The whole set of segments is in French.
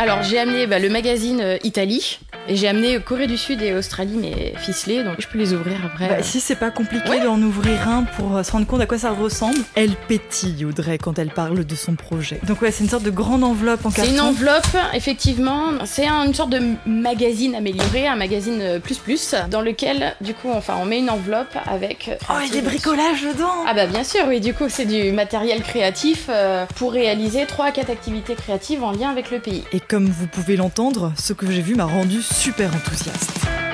Alors j'ai amené bah, le magazine euh, Italie et j'ai amené Corée du Sud et Australie mais ficelés donc je peux les ouvrir après. Bah, si c'est pas compliqué d'en ouvrir un pour euh, se rendre compte à quoi ça ressemble. Elle pétille Audrey quand elle parle de son projet. Donc ouais c'est une sorte de grande enveloppe en carton. C'est une enveloppe effectivement. C'est une sorte de magazine amélioré, un magazine euh, plus plus dans lequel du coup enfin on met une enveloppe avec. Oh il y a des bricolages dedans. Ah bah bien sûr oui du coup c'est du matériel créatif pour réaliser 3 à 4 activités créatives en lien avec le pays. Et comme vous pouvez l'entendre, ce que j'ai vu m'a rendu super enthousiaste.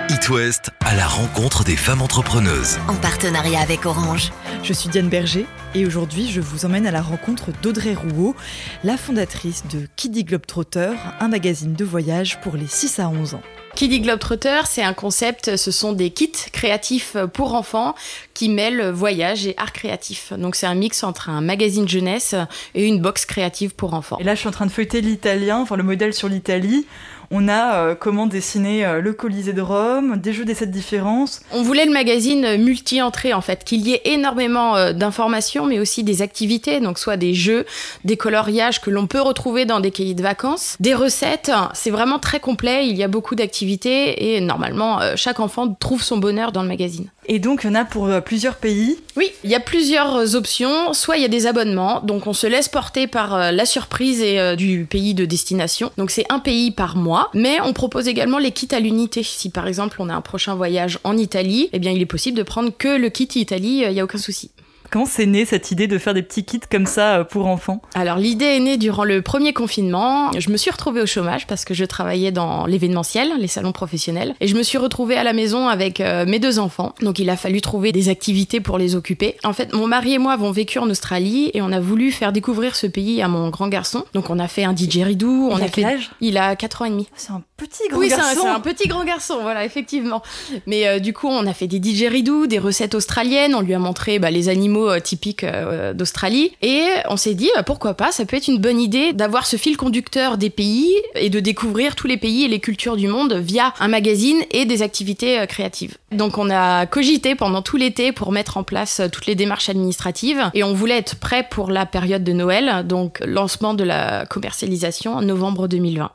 It West à la rencontre des femmes entrepreneuses. En partenariat avec Orange. Je suis Diane Berger et aujourd'hui je vous emmène à la rencontre d'Audrey Rouault, la fondatrice de Kiddy Globetrotter, un magazine de voyage pour les 6 à 11 ans. Kiddy Globetrotter, c'est un concept, ce sont des kits créatifs pour enfants qui mêlent voyage et art créatif. Donc c'est un mix entre un magazine jeunesse et une box créative pour enfants. Et là je suis en train de feuilleter l'italien, enfin le modèle sur l'Italie. On a euh, comment dessiner euh, le Colisée de Rome, des jeux des sept différences. On voulait le magazine multi-entrée en fait, qu'il y ait énormément euh, d'informations mais aussi des activités, donc soit des jeux, des coloriages que l'on peut retrouver dans des cahiers de vacances, des recettes. C'est vraiment très complet, il y a beaucoup d'activités et normalement chaque enfant trouve son bonheur dans le magazine. Et donc il y en a pour plusieurs pays Oui, il y a plusieurs options. Soit il y a des abonnements, donc on se laisse porter par la surprise et du pays de destination. Donc c'est un pays par mois mais on propose également les kits à l'unité. Si par exemple on a un prochain voyage en Italie, eh bien il est possible de prendre que le kit Italie, il euh, n'y a aucun souci. Comment c'est né cette idée de faire des petits kits comme ça euh, pour enfants? Alors l'idée est née durant le premier confinement. Je me suis retrouvée au chômage parce que je travaillais dans l'événementiel, les salons professionnels, et je me suis retrouvée à la maison avec euh, mes deux enfants. Donc il a fallu trouver des activités pour les occuper. En fait, mon mari et moi avons vécu en Australie et on a voulu faire découvrir ce pays à mon grand garçon. Donc on a fait un didgeridoo. On il a, fait. Âge? Il a 4 ans et demi. C'est un petit grand garçon. Oui, c'est un, petit grand garçon, voilà, effectivement. Mais euh, du coup, on a fait des didgeridoo, des recettes australiennes. On lui a montré bah, les animaux typiques euh, d'Australie. Et on s'est dit, bah, pourquoi pas, ça peut être une bonne idée d'avoir ce fil conducteur des pays et de découvrir tous les pays et les cultures du monde via un magazine et des activités euh, créatives. Donc on a cogité pendant tout l'été pour mettre en place euh, toutes les démarches administratives et on voulait être prêt pour la période de Noël, donc lancement de la commercialisation en novembre 2020.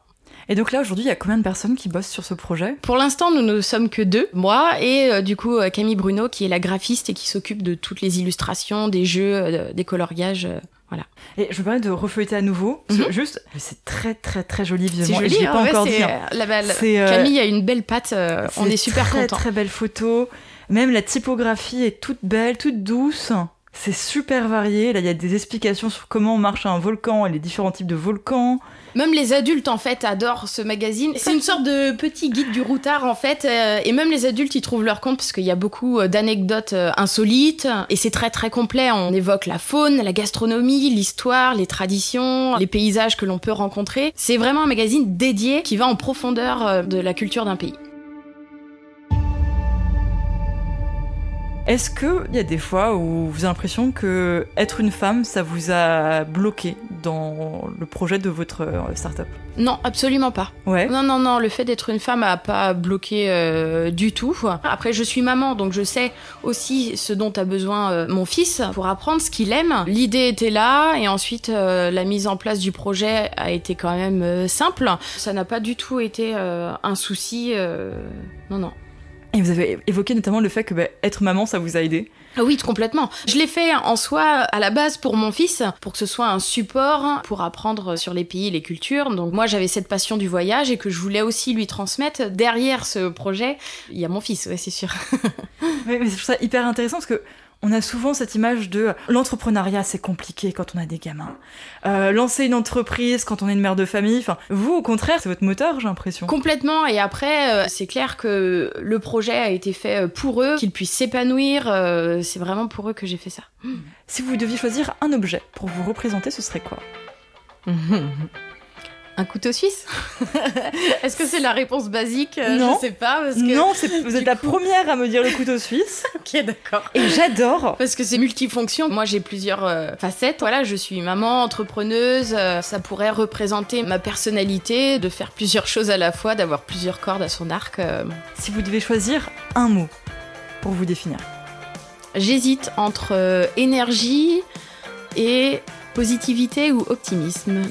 Et donc là, aujourd'hui, il y a combien de personnes qui bossent sur ce projet? Pour l'instant, nous ne sommes que deux. Moi et euh, du coup euh, Camille Bruno, qui est la graphiste et qui s'occupe de toutes les illustrations, des jeux, euh, des coloriages. Voilà. Et je me permets de refeuilleter à nouveau. Mhm. Juste, c'est très très très joli visuellement. Joli, et je pas encore dit. Hein. La Camille a une belle patte. on est super très, content. Très belle photo. Même la typographie est toute belle, toute douce. C'est super varié. Là, il y a des explications sur comment marche un volcan et les différents types de volcans. Même les adultes en fait adorent ce magazine. C'est une sorte de petit guide du routard en fait, euh, et même les adultes y trouvent leur compte parce qu'il y a beaucoup euh, d'anecdotes euh, insolites et c'est très très complet. On évoque la faune, la gastronomie, l'histoire, les traditions, les paysages que l'on peut rencontrer. C'est vraiment un magazine dédié qui va en profondeur de la culture d'un pays. Est-ce qu'il y a des fois où vous avez l'impression que être une femme, ça vous a bloqué dans le projet de votre euh, start-up? Non, absolument pas. Ouais. Non, non, non, le fait d'être une femme n'a pas bloqué euh, du tout. Après, je suis maman, donc je sais aussi ce dont a besoin euh, mon fils pour apprendre ce qu'il aime. L'idée était là, et ensuite, la mise en place du projet a été quand même simple. Ça n'a pas du tout été un souci. non, non. Et vous avez évoqué notamment le fait que bah, être maman, ça vous a aidé. Ah oui, complètement. Je l'ai fait en soi à la base pour mon fils, pour que ce soit un support pour apprendre sur les pays et les cultures. Donc moi, j'avais cette passion du voyage et que je voulais aussi lui transmettre. Derrière ce projet, il y a mon fils, ouais, c'est sûr. mais, mais je trouve ça hyper intéressant parce que on a souvent cette image de l'entrepreneuriat, c'est compliqué quand on a des gamins. Euh, lancer une entreprise quand on est une mère de famille. Enfin, vous, au contraire, c'est votre moteur, j'ai l'impression. Complètement. Et après, euh, c'est clair que le projet a été fait euh, pour eux, qu'ils puissent s'épanouir. c'est vraiment pour eux que j'ai fait ça. Si vous deviez choisir un objet pour vous représenter, ce serait quoi? Un couteau suisse Est-ce que c'est la réponse basique? Euh, Non. Je sais pas. Parce que, non, vous êtes la première à me dire le couteau suisse. ok, d'accord. Et j'adore. Parce que c'est multifonction. Moi, j'ai plusieurs euh, facettes. Voilà, je suis maman, entrepreneuse. Euh, ça pourrait représenter ma personnalité, de faire plusieurs choses à la fois, d'avoir plusieurs cordes à son arc. Si vous devez choisir un mot pour vous définir. J'hésite entre énergie et positivité ou optimisme.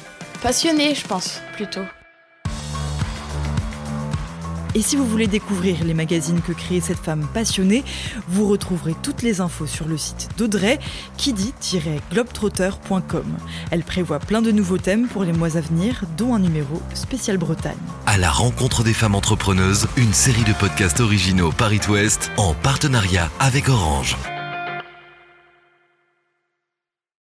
Passionné, je pense, plutôt. Et si vous voulez découvrir les magazines que crée cette femme passionnée, vous retrouverez toutes les infos sur le site d'Audrey, kidi-globetrotter.com. Elle prévoit plein de nouveaux thèmes pour les mois à venir, dont un numéro spécial Bretagne. À la rencontre des femmes entrepreneuses, une série de podcasts originaux Paris Ouest en partenariat avec Orange.